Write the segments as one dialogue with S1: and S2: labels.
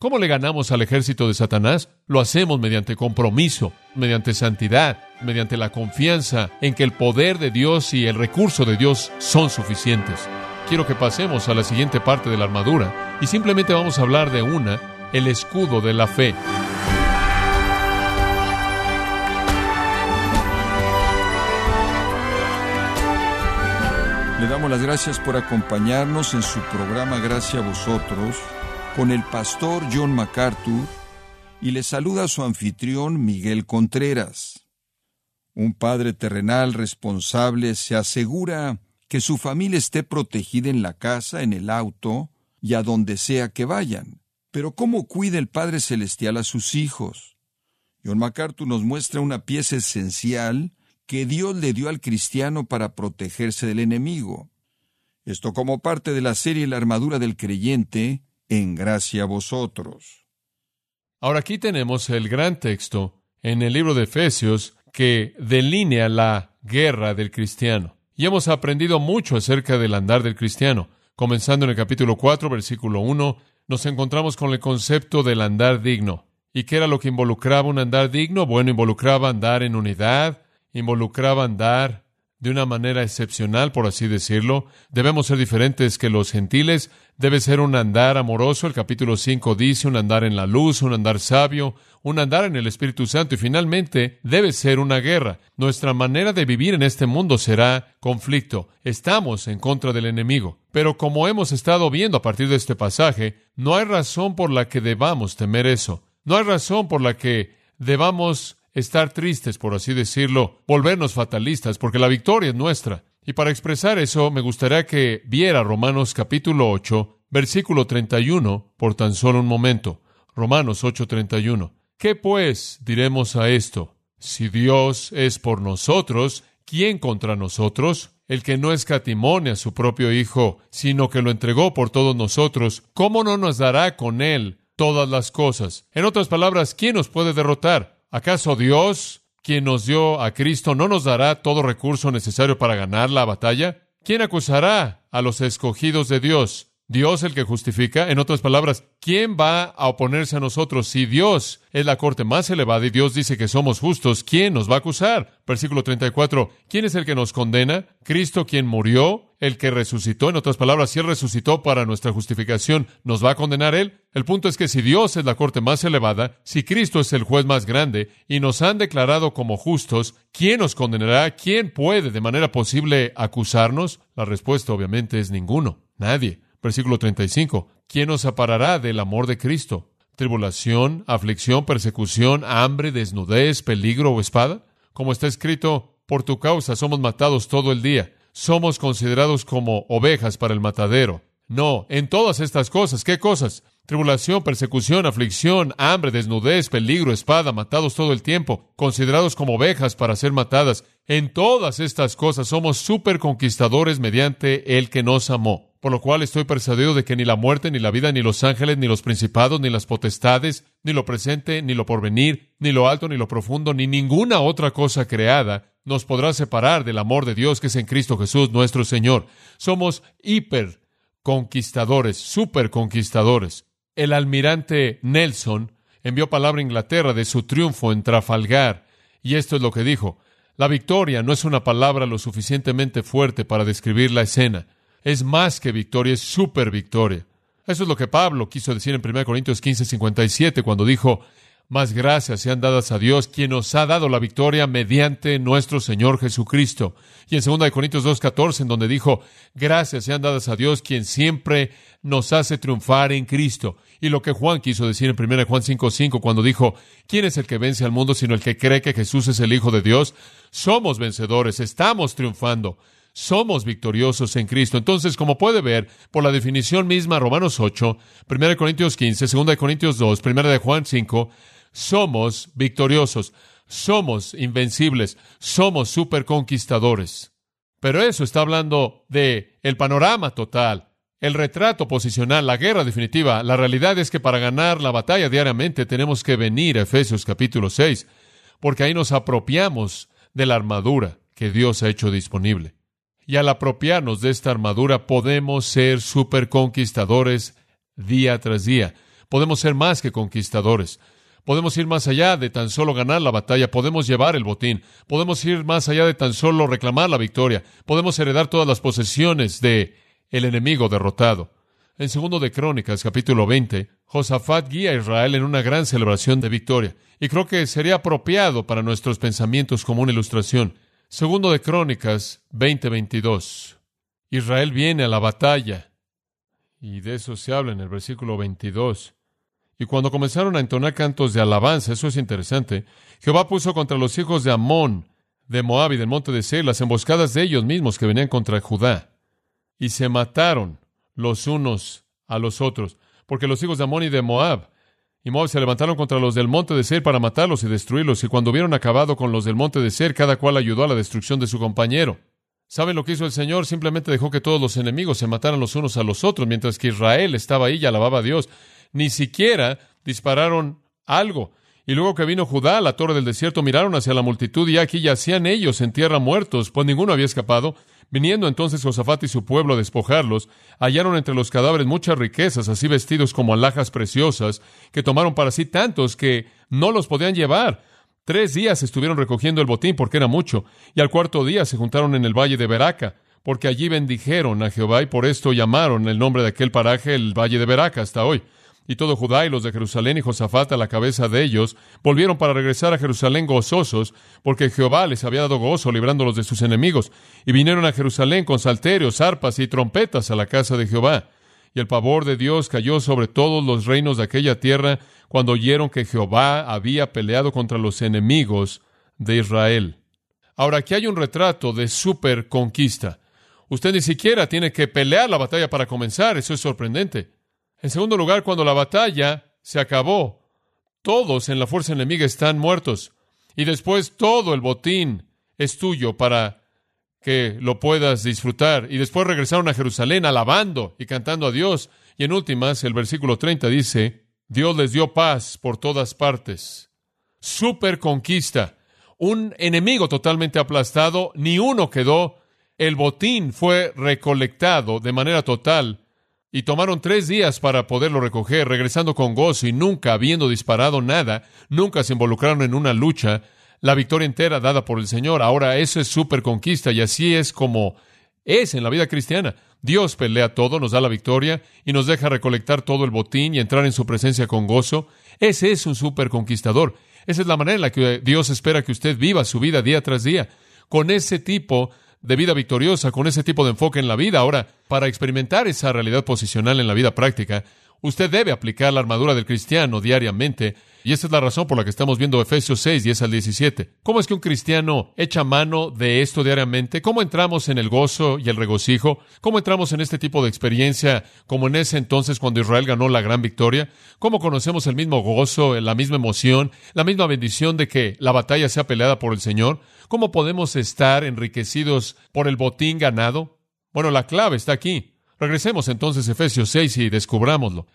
S1: ¿Cómo le ganamos al ejército de Satanás? Lo hacemos mediante compromiso, mediante santidad, mediante la confianza en que el poder de Dios y el recurso de Dios son suficientes. Quiero que pasemos a la siguiente parte de la armadura y simplemente vamos a hablar de una, el escudo de la fe.
S2: Le damos las gracias por acompañarnos en su programa Gracias a vosotros con el pastor John MacArthur y le saluda su anfitrión Miguel Contreras. Un padre terrenal responsable se asegura que su familia esté protegida en la casa, en el auto y a donde sea que vayan. Pero ¿cómo cuida el Padre Celestial a sus hijos? John MacArthur nos muestra una pieza esencial que Dios le dio al cristiano para protegerse del enemigo. Esto como parte de la serie La armadura del creyente, en gracia a vosotros.
S1: Ahora aquí tenemos el gran texto en el libro de Efesios que delinea la guerra del cristiano. Y hemos aprendido mucho acerca del andar del cristiano. Comenzando en el capítulo 4, versículo 1, nos encontramos con el concepto del andar digno. ¿Y qué era lo que involucraba un andar digno? Bueno, involucraba andar en unidad, involucraba andar de una manera excepcional, por así decirlo. Debemos ser diferentes que los gentiles. Debe ser un andar amoroso. El capítulo 5 dice un andar en la luz, un andar sabio, un andar en el Espíritu Santo. Y finalmente, debe ser una guerra. Nuestra manera de vivir en este mundo será conflicto. Estamos en contra del enemigo. Pero como hemos estado viendo a partir de este pasaje, no hay razón por la que debamos temer eso. No hay razón por la que debamos estar tristes, por así decirlo, volvernos fatalistas, porque la victoria es nuestra. Y para expresar eso, me gustaría que viera Romanos capítulo 8, versículo 31, por tan solo un momento. Romanos 8:31. ¿Qué pues diremos a esto? Si Dios es por nosotros, ¿quién contra nosotros? El que no escatimone a su propio Hijo, sino que lo entregó por todos nosotros, ¿cómo no nos dará con él todas las cosas? En otras palabras, ¿quién nos puede derrotar? ¿Acaso Dios, quien nos dio a Cristo, no nos dará todo recurso necesario para ganar la batalla? ¿Quién acusará a los escogidos de Dios? Dios el que justifica. En otras palabras, ¿quién va a oponerse a nosotros? Si Dios es la corte más elevada y Dios dice que somos justos, ¿quién nos va a acusar? Versículo 34. ¿Quién es el que nos condena? Cristo quien murió, el que resucitó. En otras palabras, si Él resucitó para nuestra justificación, ¿nos va a condenar Él? El punto es que si Dios es la corte más elevada, si Cristo es el juez más grande y nos han declarado como justos, ¿quién nos condenará? ¿Quién puede de manera posible acusarnos? La respuesta obviamente es ninguno, nadie. Versículo 35. ¿Quién nos separará del amor de Cristo? ¿Tribulación, aflicción, persecución, hambre, desnudez, peligro o espada? Como está escrito, por tu causa somos matados todo el día. Somos considerados como ovejas para el matadero. No, en todas estas cosas, ¿qué cosas? Tribulación, persecución, aflicción, hambre, desnudez, peligro, espada, matados todo el tiempo, considerados como ovejas para ser matadas. En todas estas cosas somos superconquistadores mediante el que nos amó por lo cual estoy persuadido de que ni la muerte, ni la vida, ni los ángeles, ni los principados, ni las potestades, ni lo presente, ni lo porvenir, ni lo alto, ni lo profundo, ni ninguna otra cosa creada nos podrá separar del amor de Dios que es en Cristo Jesús nuestro Señor. Somos hiper conquistadores, super conquistadores. El almirante Nelson envió palabra a Inglaterra de su triunfo en Trafalgar, y esto es lo que dijo. La victoria no es una palabra lo suficientemente fuerte para describir la escena es más que victoria, es super victoria. Eso es lo que Pablo quiso decir en 1 Corintios 15, 57, cuando dijo, más gracias sean dadas a Dios, quien nos ha dado la victoria mediante nuestro Señor Jesucristo. Y en 2 Corintios 2, 14, en donde dijo, gracias sean dadas a Dios, quien siempre nos hace triunfar en Cristo. Y lo que Juan quiso decir en 1 Juan 5, 5, cuando dijo, ¿quién es el que vence al mundo sino el que cree que Jesús es el Hijo de Dios? Somos vencedores, estamos triunfando somos victoriosos en Cristo. Entonces, como puede ver, por la definición misma, Romanos 8, 1 Corintios 15, 2 Corintios 2, 1 de Juan 5, somos victoriosos, somos invencibles, somos superconquistadores. Pero eso está hablando de el panorama total, el retrato posicional, la guerra definitiva. La realidad es que para ganar la batalla diariamente tenemos que venir a Efesios capítulo 6, porque ahí nos apropiamos de la armadura que Dios ha hecho disponible y al apropiarnos de esta armadura podemos ser superconquistadores día tras día. Podemos ser más que conquistadores. Podemos ir más allá de tan solo ganar la batalla, podemos llevar el botín, podemos ir más allá de tan solo reclamar la victoria, podemos heredar todas las posesiones de el enemigo derrotado. En segundo de Crónicas, capítulo 20, Josafat guía a Israel en una gran celebración de victoria, y creo que sería apropiado para nuestros pensamientos como una ilustración. Segundo de Crónicas 20:22. Israel viene a la batalla, y de eso se habla en el versículo 22. Y cuando comenzaron a entonar cantos de alabanza, eso es interesante, Jehová puso contra los hijos de Amón, de Moab y del monte de Seir las emboscadas de ellos mismos que venían contra Judá. Y se mataron los unos a los otros, porque los hijos de Amón y de Moab y Moab se levantaron contra los del monte de Seir para matarlos y destruirlos, y cuando hubieron acabado con los del monte de Seir, cada cual ayudó a la destrucción de su compañero. ¿Saben lo que hizo el Señor? Simplemente dejó que todos los enemigos se mataran los unos a los otros, mientras que Israel estaba ahí y alababa a Dios ni siquiera dispararon algo. Y luego que vino Judá a la torre del desierto, miraron hacia la multitud y aquí yacían ellos en tierra muertos, pues ninguno había escapado. Viniendo entonces Josafat y su pueblo a despojarlos, hallaron entre los cadáveres muchas riquezas, así vestidos como alhajas preciosas, que tomaron para sí tantos que no los podían llevar. Tres días estuvieron recogiendo el botín porque era mucho, y al cuarto día se juntaron en el valle de Beraca, porque allí bendijeron a Jehová y por esto llamaron el nombre de aquel paraje el valle de Beraca hasta hoy y todo Judá y los de Jerusalén y Josafat a la cabeza de ellos, volvieron para regresar a Jerusalén gozosos, porque Jehová les había dado gozo librándolos de sus enemigos, y vinieron a Jerusalén con salterios, arpas y trompetas a la casa de Jehová. Y el pavor de Dios cayó sobre todos los reinos de aquella tierra cuando oyeron que Jehová había peleado contra los enemigos de Israel. Ahora aquí hay un retrato de super conquista. Usted ni siquiera tiene que pelear la batalla para comenzar, eso es sorprendente. En segundo lugar, cuando la batalla se acabó, todos en la fuerza enemiga están muertos. Y después todo el botín es tuyo para que lo puedas disfrutar. Y después regresaron a Jerusalén alabando y cantando a Dios. Y en últimas, el versículo 30 dice, Dios les dio paz por todas partes. Super conquista. Un enemigo totalmente aplastado, ni uno quedó. El botín fue recolectado de manera total y tomaron tres días para poderlo recoger, regresando con gozo y nunca habiendo disparado nada, nunca se involucraron en una lucha, la victoria entera dada por el Señor. Ahora eso es super conquista y así es como es en la vida cristiana. Dios pelea todo, nos da la victoria y nos deja recolectar todo el botín y entrar en su presencia con gozo. Ese es un super conquistador. Esa es la manera en la que Dios espera que usted viva su vida día tras día. Con ese tipo de vida victoriosa con ese tipo de enfoque en la vida. Ahora, para experimentar esa realidad posicional en la vida práctica, usted debe aplicar la armadura del cristiano diariamente y esa es la razón por la que estamos viendo Efesios 6, 10 al 17. ¿Cómo es que un cristiano echa mano de esto diariamente? ¿Cómo entramos en el gozo y el regocijo? ¿Cómo entramos en este tipo de experiencia como en ese entonces cuando Israel ganó la gran victoria? ¿Cómo conocemos el mismo gozo, la misma emoción, la misma bendición de que la batalla sea peleada por el Señor? ¿Cómo podemos estar enriquecidos por el botín ganado? Bueno, la clave está aquí. Regresemos entonces a Efesios 6 y descubrámoslo.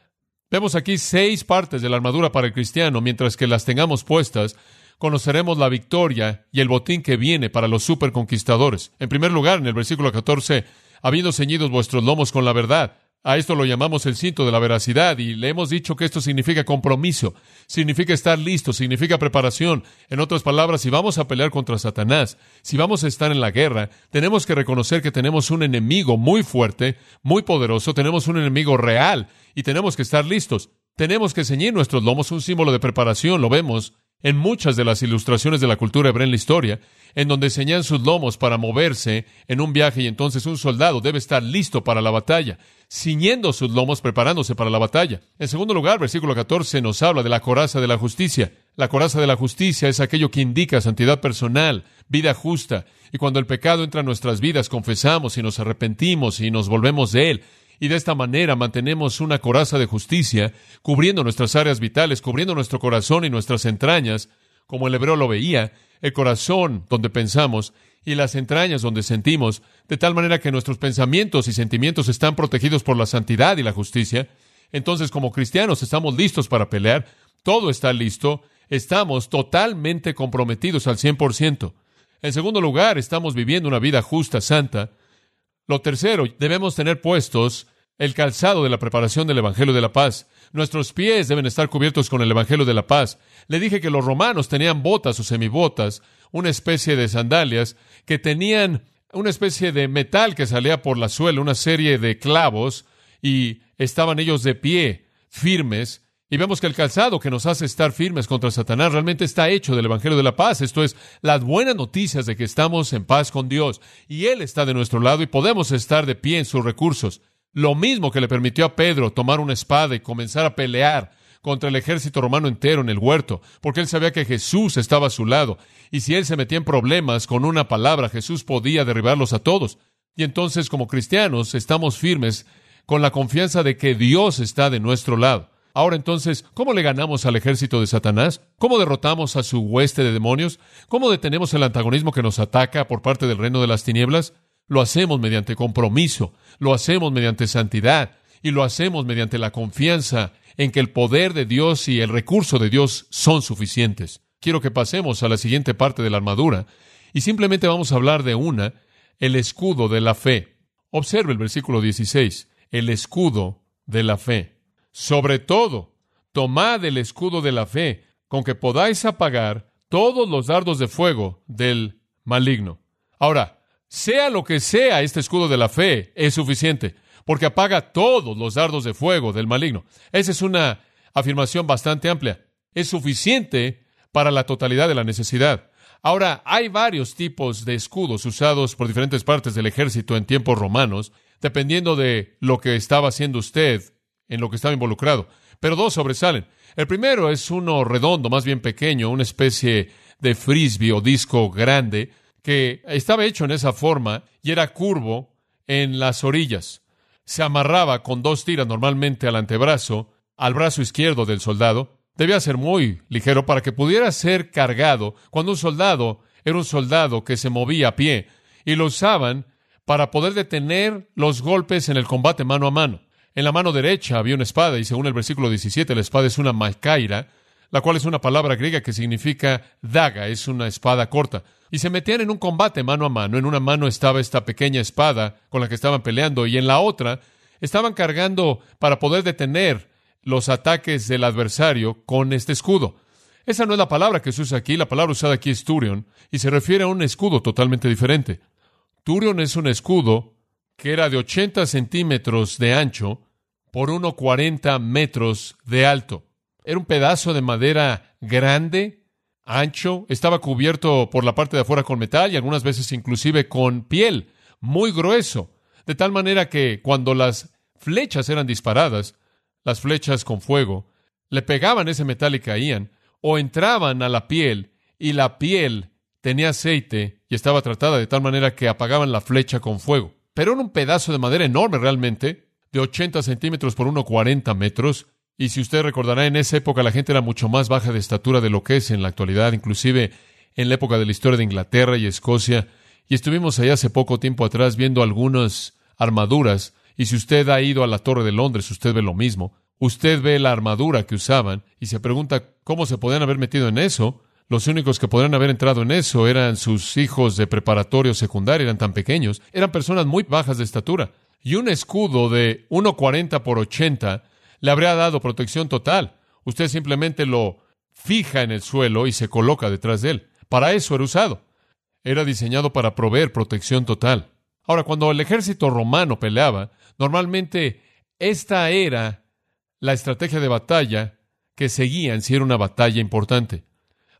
S1: Vemos aquí seis partes de la armadura para el cristiano, mientras que las tengamos puestas, conoceremos la victoria y el botín que viene para los superconquistadores. En primer lugar, en el versículo 14, habiendo ceñidos vuestros lomos con la verdad, a esto lo llamamos el cinto de la veracidad y le hemos dicho que esto significa compromiso, significa estar listo, significa preparación. En otras palabras, si vamos a pelear contra Satanás, si vamos a estar en la guerra, tenemos que reconocer que tenemos un enemigo muy fuerte, muy poderoso, tenemos un enemigo real y tenemos que estar listos. Tenemos que ceñir nuestros lomos, un símbolo de preparación, lo vemos en muchas de las ilustraciones de la cultura hebrea en la historia, en donde señalan sus lomos para moverse en un viaje y entonces un soldado debe estar listo para la batalla, ciñendo sus lomos, preparándose para la batalla. En segundo lugar, versículo 14 nos habla de la coraza de la justicia. La coraza de la justicia es aquello que indica santidad personal, vida justa, y cuando el pecado entra en nuestras vidas, confesamos y nos arrepentimos y nos volvemos de él y de esta manera mantenemos una coraza de justicia, cubriendo nuestras áreas vitales, cubriendo nuestro corazón y nuestras entrañas, como el hebreo lo veía, el corazón donde pensamos y las entrañas donde sentimos, de tal manera que nuestros pensamientos y sentimientos están protegidos por la santidad y la justicia. Entonces, como cristianos, estamos listos para pelear, todo está listo, estamos totalmente comprometidos al 100%. En segundo lugar, estamos viviendo una vida justa, santa, lo tercero, debemos tener puestos el calzado de la preparación del Evangelio de la paz. Nuestros pies deben estar cubiertos con el Evangelio de la paz. Le dije que los romanos tenían botas o semibotas, una especie de sandalias, que tenían una especie de metal que salía por la suela, una serie de clavos, y estaban ellos de pie, firmes, y vemos que el calzado que nos hace estar firmes contra Satanás realmente está hecho del Evangelio de la paz. Esto es, las buenas noticias de que estamos en paz con Dios y Él está de nuestro lado y podemos estar de pie en sus recursos. Lo mismo que le permitió a Pedro tomar una espada y comenzar a pelear contra el ejército romano entero en el huerto, porque él sabía que Jesús estaba a su lado, y si él se metía en problemas con una palabra, Jesús podía derribarlos a todos. Y entonces, como cristianos, estamos firmes con la confianza de que Dios está de nuestro lado. Ahora entonces, ¿cómo le ganamos al ejército de Satanás? ¿Cómo derrotamos a su hueste de demonios? ¿Cómo detenemos el antagonismo que nos ataca por parte del reino de las tinieblas? Lo hacemos mediante compromiso, lo hacemos mediante santidad y lo hacemos mediante la confianza en que el poder de Dios y el recurso de Dios son suficientes. Quiero que pasemos a la siguiente parte de la armadura y simplemente vamos a hablar de una, el escudo de la fe. Observe el versículo 16, el escudo de la fe. Sobre todo, tomad el escudo de la fe, con que podáis apagar todos los dardos de fuego del maligno. Ahora, sea lo que sea este escudo de la fe, es suficiente, porque apaga todos los dardos de fuego del maligno. Esa es una afirmación bastante amplia. Es suficiente para la totalidad de la necesidad. Ahora, hay varios tipos de escudos usados por diferentes partes del ejército en tiempos romanos, dependiendo de lo que estaba haciendo usted, en lo que estaba involucrado. Pero dos sobresalen. El primero es uno redondo, más bien pequeño, una especie de frisbee o disco grande, que estaba hecho en esa forma y era curvo en las orillas. Se amarraba con dos tiras normalmente al antebrazo, al brazo izquierdo del soldado. Debía ser muy ligero para que pudiera ser cargado cuando un soldado era un soldado que se movía a pie y lo usaban para poder detener los golpes en el combate mano a mano. En la mano derecha había una espada y según el versículo 17 la espada es una macaira, la cual es una palabra griega que significa daga, es una espada corta y se metían en un combate mano a mano. En una mano estaba esta pequeña espada con la que estaban peleando y en la otra estaban cargando para poder detener los ataques del adversario con este escudo. Esa no es la palabra que se usa aquí, la palabra usada aquí es turion y se refiere a un escudo totalmente diferente. Turion es un escudo que era de 80 centímetros de ancho por 1,40 metros de alto. Era un pedazo de madera grande ancho, estaba cubierto por la parte de afuera con metal y algunas veces inclusive con piel, muy grueso, de tal manera que cuando las flechas eran disparadas, las flechas con fuego, le pegaban ese metal y caían, o entraban a la piel y la piel tenía aceite y estaba tratada de tal manera que apagaban la flecha con fuego. Pero era un pedazo de madera enorme realmente, de 80 centímetros por 1,40 metros, y si usted recordará, en esa época la gente era mucho más baja de estatura de lo que es en la actualidad, inclusive en la época de la historia de Inglaterra y Escocia. Y estuvimos allá hace poco tiempo atrás viendo algunas armaduras. Y si usted ha ido a la Torre de Londres, usted ve lo mismo. Usted ve la armadura que usaban y se pregunta cómo se podían haber metido en eso. Los únicos que podrían haber entrado en eso eran sus hijos de preparatorio secundario, eran tan pequeños. Eran personas muy bajas de estatura. Y un escudo de 1,40 por 80 le habría dado protección total. Usted simplemente lo fija en el suelo y se coloca detrás de él. Para eso era usado. Era diseñado para proveer protección total. Ahora, cuando el ejército romano peleaba, normalmente esta era la estrategia de batalla que seguían si era una batalla importante.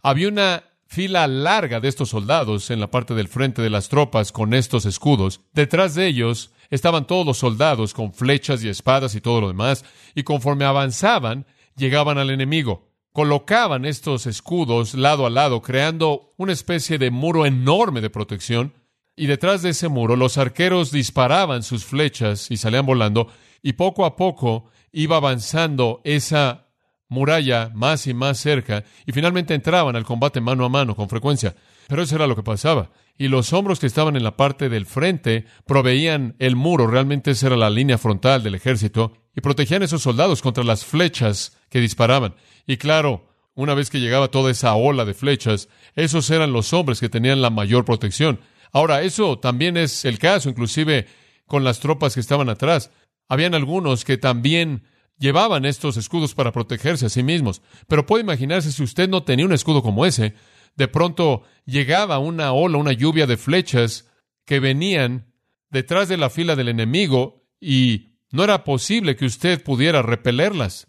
S1: Había una fila larga de estos soldados en la parte del frente de las tropas con estos escudos. Detrás de ellos estaban todos los soldados con flechas y espadas y todo lo demás, y conforme avanzaban, llegaban al enemigo. Colocaban estos escudos lado a lado, creando una especie de muro enorme de protección, y detrás de ese muro los arqueros disparaban sus flechas y salían volando, y poco a poco iba avanzando esa muralla más y más cerca, y finalmente entraban al combate mano a mano con frecuencia. Pero eso era lo que pasaba y los hombros que estaban en la parte del frente proveían el muro, realmente esa era la línea frontal del ejército, y protegían a esos soldados contra las flechas que disparaban. Y claro, una vez que llegaba toda esa ola de flechas, esos eran los hombres que tenían la mayor protección. Ahora, eso también es el caso, inclusive con las tropas que estaban atrás. Habían algunos que también llevaban estos escudos para protegerse a sí mismos. Pero puede imaginarse si usted no tenía un escudo como ese, de pronto llegaba una ola, una lluvia de flechas que venían detrás de la fila del enemigo y no era posible que usted pudiera repelerlas,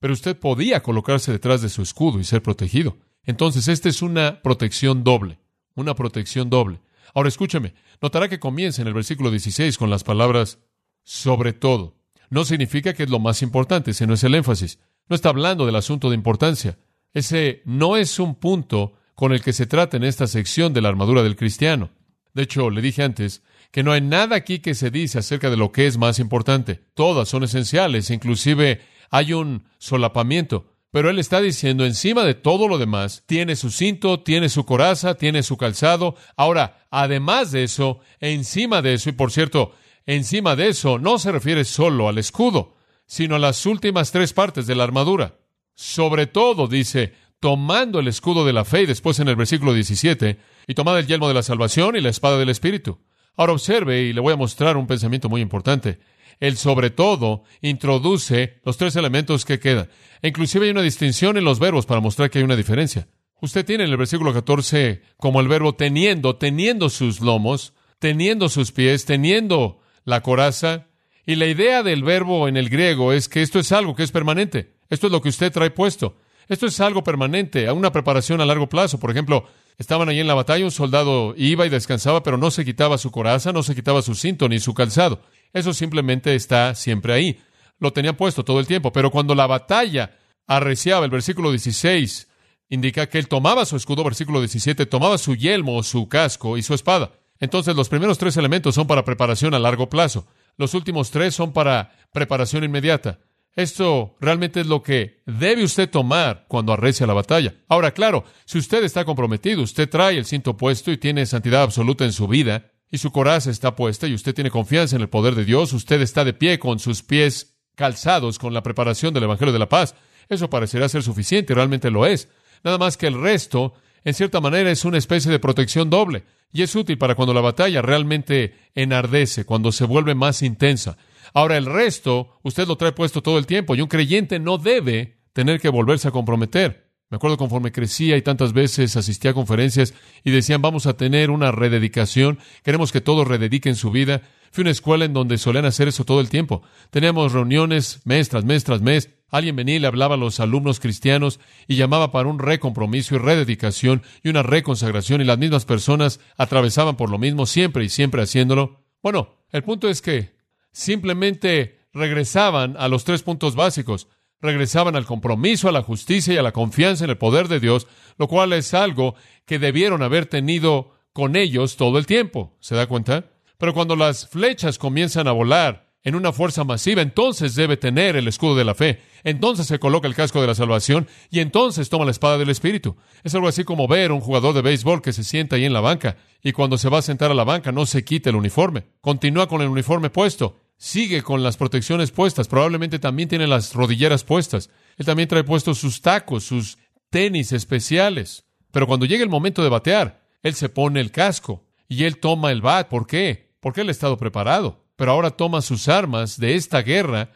S1: pero usted podía colocarse detrás de su escudo y ser protegido. Entonces, esta es una protección doble, una protección doble. Ahora escúcheme, notará que comienza en el versículo 16 con las palabras sobre todo. No significa que es lo más importante, ese no es el énfasis. No está hablando del asunto de importancia. Ese no es un punto con el que se trata en esta sección de la armadura del cristiano. De hecho, le dije antes que no hay nada aquí que se dice acerca de lo que es más importante. Todas son esenciales, inclusive hay un solapamiento. Pero él está diciendo, encima de todo lo demás, tiene su cinto, tiene su coraza, tiene su calzado. Ahora, además de eso, encima de eso, y por cierto, encima de eso, no se refiere solo al escudo, sino a las últimas tres partes de la armadura. Sobre todo, dice, tomando el escudo de la fe, y después en el versículo 17, y tomad el yelmo de la salvación y la espada del Espíritu. Ahora observe, y le voy a mostrar un pensamiento muy importante el sobre todo introduce los tres elementos que quedan. E inclusive hay una distinción en los verbos para mostrar que hay una diferencia. Usted tiene en el versículo 14 como el verbo teniendo, teniendo sus lomos, teniendo sus pies, teniendo la coraza. Y la idea del verbo en el griego es que esto es algo que es permanente. Esto es lo que usted trae puesto. Esto es algo permanente, a una preparación a largo plazo. Por ejemplo, estaban allí en la batalla, un soldado iba y descansaba, pero no se quitaba su coraza, no se quitaba su cinto ni su calzado. Eso simplemente está siempre ahí. Lo tenía puesto todo el tiempo. Pero cuando la batalla arreciaba, el versículo 16 indica que él tomaba su escudo, versículo 17, tomaba su yelmo, su casco y su espada. Entonces los primeros tres elementos son para preparación a largo plazo. Los últimos tres son para preparación inmediata. Esto realmente es lo que debe usted tomar cuando arrecia la batalla. Ahora, claro, si usted está comprometido, usted trae el cinto puesto y tiene santidad absoluta en su vida, y su coraza está puesta y usted tiene confianza en el poder de Dios, usted está de pie con sus pies calzados con la preparación del Evangelio de la Paz. Eso parecerá ser suficiente, realmente lo es. Nada más que el resto, en cierta manera, es una especie de protección doble y es útil para cuando la batalla realmente enardece, cuando se vuelve más intensa. Ahora el resto, usted lo trae puesto todo el tiempo y un creyente no debe tener que volverse a comprometer. Me acuerdo conforme crecía y tantas veces asistía a conferencias y decían, vamos a tener una rededicación, queremos que todos redediquen su vida. Fui a una escuela en donde solían hacer eso todo el tiempo. Teníamos reuniones mes tras mes tras mes. Alguien venía y le hablaba a los alumnos cristianos y llamaba para un recompromiso y rededicación y una reconsagración y las mismas personas atravesaban por lo mismo siempre y siempre haciéndolo. Bueno, el punto es que simplemente regresaban a los tres puntos básicos regresaban al compromiso, a la justicia y a la confianza en el poder de Dios, lo cual es algo que debieron haber tenido con ellos todo el tiempo. ¿Se da cuenta? Pero cuando las flechas comienzan a volar en una fuerza masiva, entonces debe tener el escudo de la fe, entonces se coloca el casco de la salvación y entonces toma la espada del Espíritu. Es algo así como ver a un jugador de béisbol que se sienta ahí en la banca y cuando se va a sentar a la banca no se quita el uniforme, continúa con el uniforme puesto sigue con las protecciones puestas, probablemente también tiene las rodilleras puestas. Él también trae puestos sus tacos, sus tenis especiales. Pero cuando llega el momento de batear, él se pone el casco y él toma el bat. ¿Por qué? Porque él ha estado preparado. Pero ahora toma sus armas de esta guerra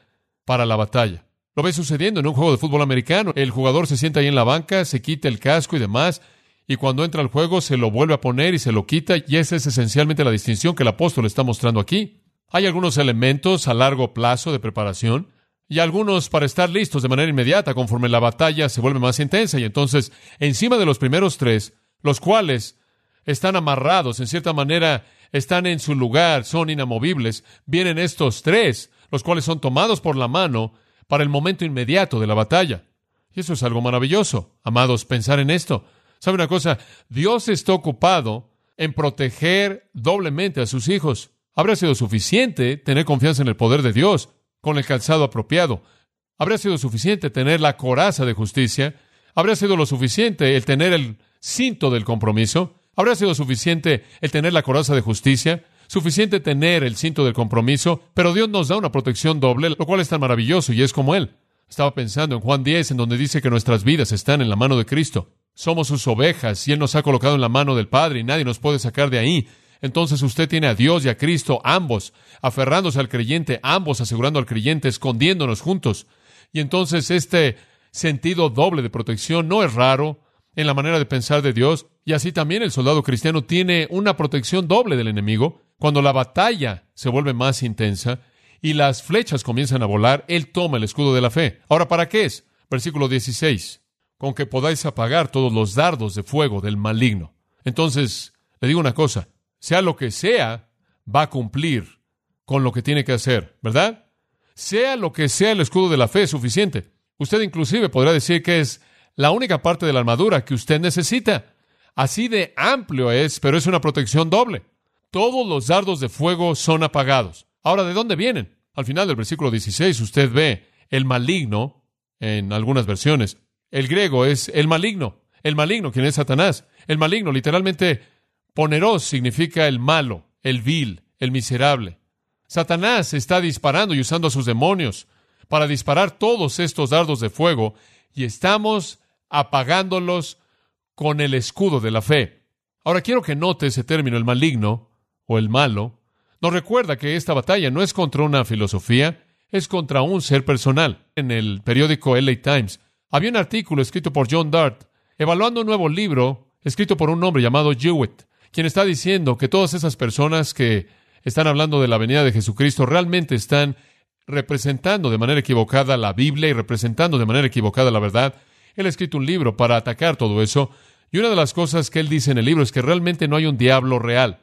S1: para la batalla. Lo ve sucediendo en un juego de fútbol americano. El jugador se sienta ahí en la banca, se quita el casco y demás, y cuando entra al juego se lo vuelve a poner y se lo quita, y esa es esencialmente la distinción que el apóstol está mostrando aquí. Hay algunos elementos a largo plazo de preparación y algunos para estar listos de manera inmediata conforme la batalla se vuelve más intensa. Y entonces, encima de los primeros tres, los cuales están amarrados, en cierta manera, están en su lugar, son inamovibles, vienen estos tres, los cuales son tomados por la mano para el momento inmediato de la batalla. Y eso es algo maravilloso. Amados, pensar en esto. ¿Sabe una cosa? Dios está ocupado en proteger doblemente a sus hijos. Habría sido suficiente tener confianza en el poder de Dios con el calzado apropiado. Habría sido suficiente tener la coraza de justicia. Habría sido lo suficiente el tener el cinto del compromiso. Habría sido suficiente el tener la coraza de justicia. Suficiente tener el cinto del compromiso. Pero Dios nos da una protección doble, lo cual es tan maravilloso y es como Él. Estaba pensando en Juan 10, en donde dice que nuestras vidas están en la mano de Cristo. Somos sus ovejas y Él nos ha colocado en la mano del Padre y nadie nos puede sacar de ahí. entonces usted tiene a Dios y a Cristo, ambos, aferrándose al creyente, ambos asegurando al creyente, escondiéndonos juntos. Y entonces este sentido doble de protección no es raro en la manera de pensar de Dios, y así también el soldado cristiano tiene una protección doble del enemigo. Cuando la batalla se vuelve más intensa y las flechas comienzan a volar, él toma el escudo de la fe. Ahora, ¿para qué es? Versículo 16. Con que podáis apagar todos los dardos de fuego del maligno. Entonces, le digo una cosa, sea lo que sea, va a cumplir con lo que tiene que hacer, ¿verdad? Sea lo que sea el escudo de la fe es suficiente. Usted inclusive podrá decir que es la única parte de la armadura que usted necesita. Así de amplio es, pero es una protección doble todos los dardos de fuego son apagados. Ahora, ¿de dónde vienen? Al final del versículo 16 usted ve el maligno en algunas versiones. El griego es el maligno. El maligno, quien es Satanás. El maligno, literalmente, poneros significa el malo, el vil, el miserable. Satanás está disparando y usando a sus demonios para disparar todos estos dardos de fuego y estamos apagándolos con el escudo de la fe. Ahora quiero que note ese término, el maligno, o el malo, nos recuerda que esta batalla no es contra una filosofía, es contra un ser personal. En el periódico LA Times había un artículo escrito por John Dart, evaluando un nuevo libro escrito por un hombre llamado Jewett, quien está diciendo que todas esas personas que están hablando de la venida de Jesucristo realmente están representando de manera equivocada la Biblia y representando de manera equivocada la verdad. Él ha escrito un libro para atacar todo eso, y una de las cosas que él dice en el libro es que realmente no hay un diablo real.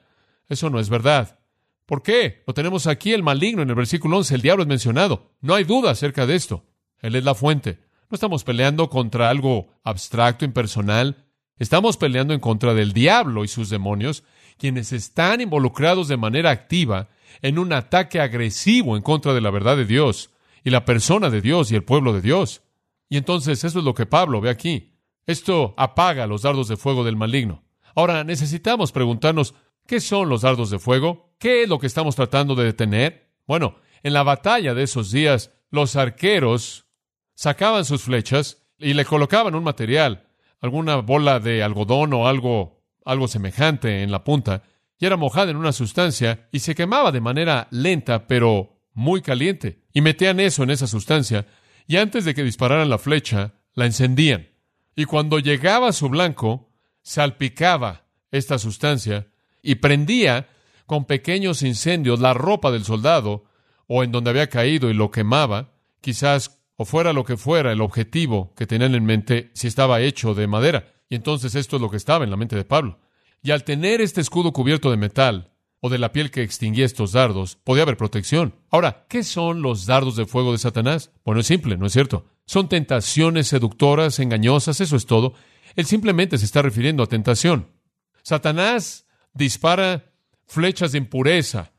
S1: Eso no es verdad. ¿Por qué? Lo tenemos aquí el maligno en el versículo 11. El diablo es mencionado. No hay duda acerca de esto. Él es la fuente. No estamos peleando contra algo abstracto, impersonal. Estamos peleando en contra del diablo y sus demonios, quienes están involucrados de manera activa en un ataque agresivo en contra de la verdad de Dios y la persona de Dios y el pueblo de Dios. Y entonces eso es lo que Pablo ve aquí. Esto apaga los dardos de fuego del maligno. Ahora necesitamos preguntarnos, ¿Qué son los dardos de fuego? ¿Qué es lo que estamos tratando de detener? Bueno, en la batalla de esos días, los arqueros sacaban sus flechas y le colocaban un material, alguna bola de algodón o algo, algo semejante en la punta, y era mojada en una sustancia y se quemaba de manera lenta pero muy caliente. Y metían eso en esa sustancia y antes de que dispararan la flecha, la encendían. Y cuando llegaba a su blanco, salpicaba esta sustancia y prendía con pequeños incendios la ropa del soldado o en donde había caído y lo quemaba, quizás o fuera lo que fuera el objetivo que tenían en mente si estaba hecho de madera. Y entonces esto es lo que estaba en la mente de Pablo. Y al tener este escudo cubierto de metal o de la piel que extinguía estos dardos, podía haber protección. Ahora, ¿qué son los dardos de fuego de Satanás? Bueno, es simple, ¿no es cierto? Son tentaciones seductoras, engañosas, eso es todo. Él simplemente se está refiriendo a tentación. Satanás dispara flechas de impureza,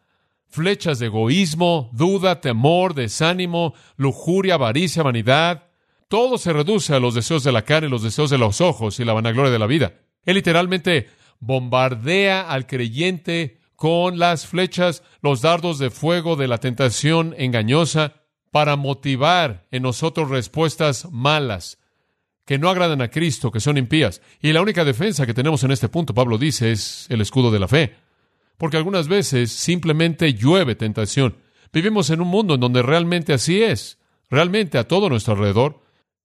S1: flechas de egoísmo, duda, temor, desánimo, lujuria, avaricia, vanidad. Todo se reduce a los deseos de la carne, los deseos de los ojos y la vanagloria de la vida. Él literalmente bombardea al creyente con las flechas, los dardos de fuego de la tentación engañosa para motivar en nosotros respuestas malas, que no agradan a Cristo, que son impías. Y la única defensa que tenemos en este punto, Pablo dice, es el escudo de la fe. Porque algunas veces simplemente llueve tentación. Vivimos en un mundo en donde realmente así es, realmente a todo nuestro alrededor,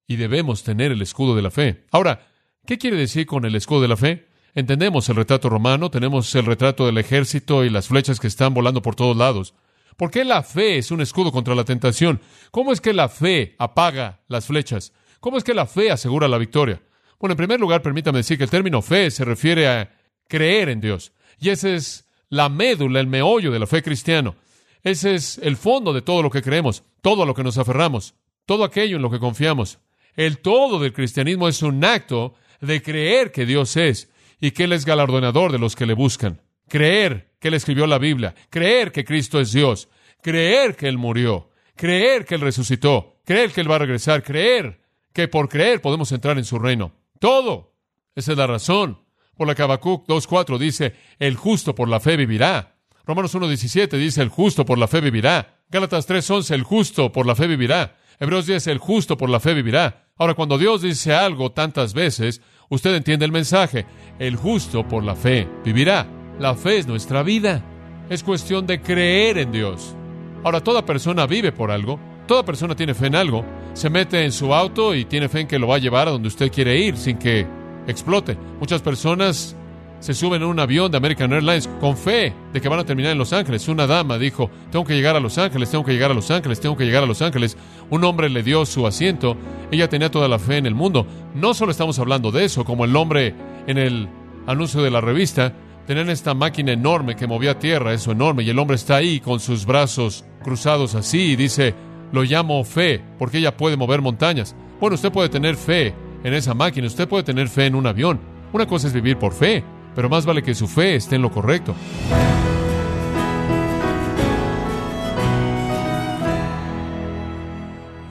S1: y debemos tener el escudo de la fe. Ahora, ¿qué quiere decir con el escudo de la fe? Entendemos el retrato romano, tenemos el retrato del ejército y las flechas que están volando por todos lados. ¿Por qué la fe es un escudo contra la tentación? ¿Cómo es que la fe apaga las flechas? ¿Cómo es que la fe asegura la victoria? Bueno, en primer lugar, permítame decir que el término fe se refiere a creer en Dios. Y esa es la médula, el meollo de la fe cristiana. Ese es el fondo de todo lo que creemos, todo a lo que nos aferramos, todo aquello en lo que confiamos. El todo del cristianismo es un acto de creer que Dios es y que Él es galardonador de los que le buscan. Creer que Él escribió la Biblia, creer que Cristo es Dios, creer que Él murió, creer que Él resucitó, creer que Él va a regresar, creer que por creer podemos entrar en su reino. Todo. Esa es la razón por la que Habacuc 2.4 dice, el justo por la fe vivirá. Romanos 1.17 dice, el justo por la fe vivirá. Gálatas 3.11, el justo por la fe vivirá. Hebreos 10, el justo por la fe vivirá. Ahora, cuando Dios dice algo tantas veces, usted entiende el mensaje. El justo por la fe vivirá. La fe es nuestra vida. Es cuestión de creer en Dios. Ahora, toda persona vive por algo. Toda persona tiene fe en algo. Se mete en su auto y tiene fe en que lo va a llevar a donde usted quiere ir sin que explote. Muchas personas se suben en un avión de American Airlines con fe de que van a terminar en Los Ángeles. Una dama dijo, tengo que llegar a Los Ángeles, tengo que llegar a Los Ángeles, tengo que llegar a Los Ángeles. Un hombre le dio su asiento. Ella tenía toda la fe en el mundo. No solo estamos hablando de eso, como el hombre en el anuncio de la revista, tenían esta máquina enorme que movía tierra, eso enorme, y el hombre está ahí con sus brazos cruzados así y dice, lo llamo fe, porque ella puede mover montañas. Bueno, usted puede tener fe en esa máquina, usted puede tener fe en un avión. Una cosa es vivir por fe, pero más vale que su fe esté en lo correcto.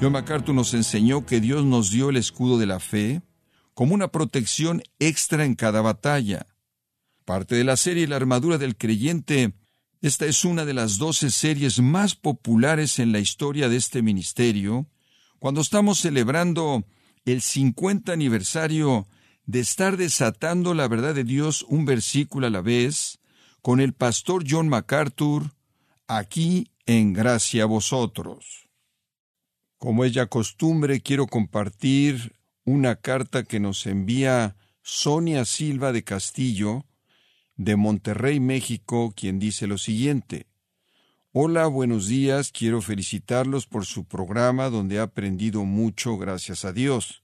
S2: John MacArthur nos enseñó que Dios nos dio el escudo de la fe como una protección extra en cada batalla. Parte de la serie La armadura del creyente, esta es una de las doce series más populares en la historia de este ministerio, cuando estamos celebrando el 50 aniversario de estar desatando la verdad de Dios un versículo a la vez, con el pastor John MacArthur, aquí en gracia a vosotros. Como es ya costumbre, quiero compartir una carta que nos envía Sonia Silva de Castillo, de Monterrey, México, quien dice lo siguiente. Hola, buenos días, quiero felicitarlos por su programa donde he aprendido mucho, gracias a Dios.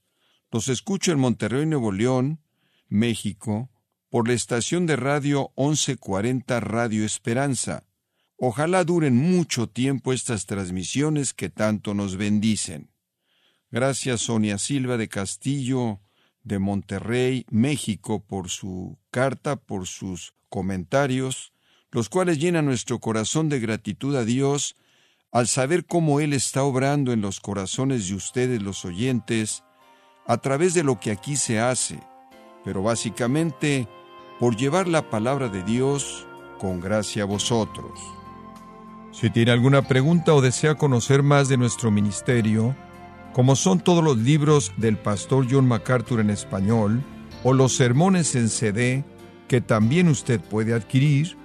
S2: Los escucho en Monterrey, Nuevo León, México, por la estación de radio 1140 Radio Esperanza. Ojalá duren mucho tiempo estas transmisiones que tanto nos bendicen. Gracias Sonia Silva de Castillo, de Monterrey, México, por su carta, por sus comentarios, los cuales llenan nuestro corazón de gratitud a Dios al saber cómo Él está obrando en los corazones de ustedes los oyentes, a través de lo que aquí se hace, pero básicamente por llevar la palabra de Dios con gracia a vosotros. Si tiene alguna pregunta o desea conocer más de nuestro ministerio, como son todos los libros del pastor John MacArthur en español, o los sermones en CD, que también usted puede adquirir,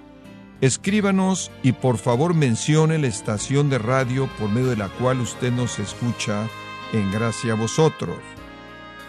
S2: escríbanos y por favor mencione la estación de radio por medio de la cual usted nos escucha en gracia a vosotros.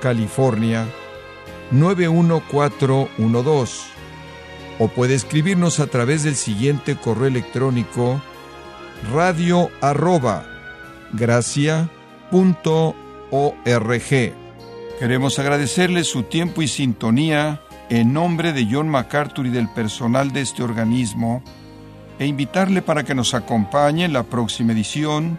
S2: California 91412 o puede escribirnos a través del siguiente correo electrónico radio arroba Queremos agradecerle su tiempo y sintonía en nombre de John MacArthur y del personal de este organismo e invitarle para que nos acompañe en la próxima edición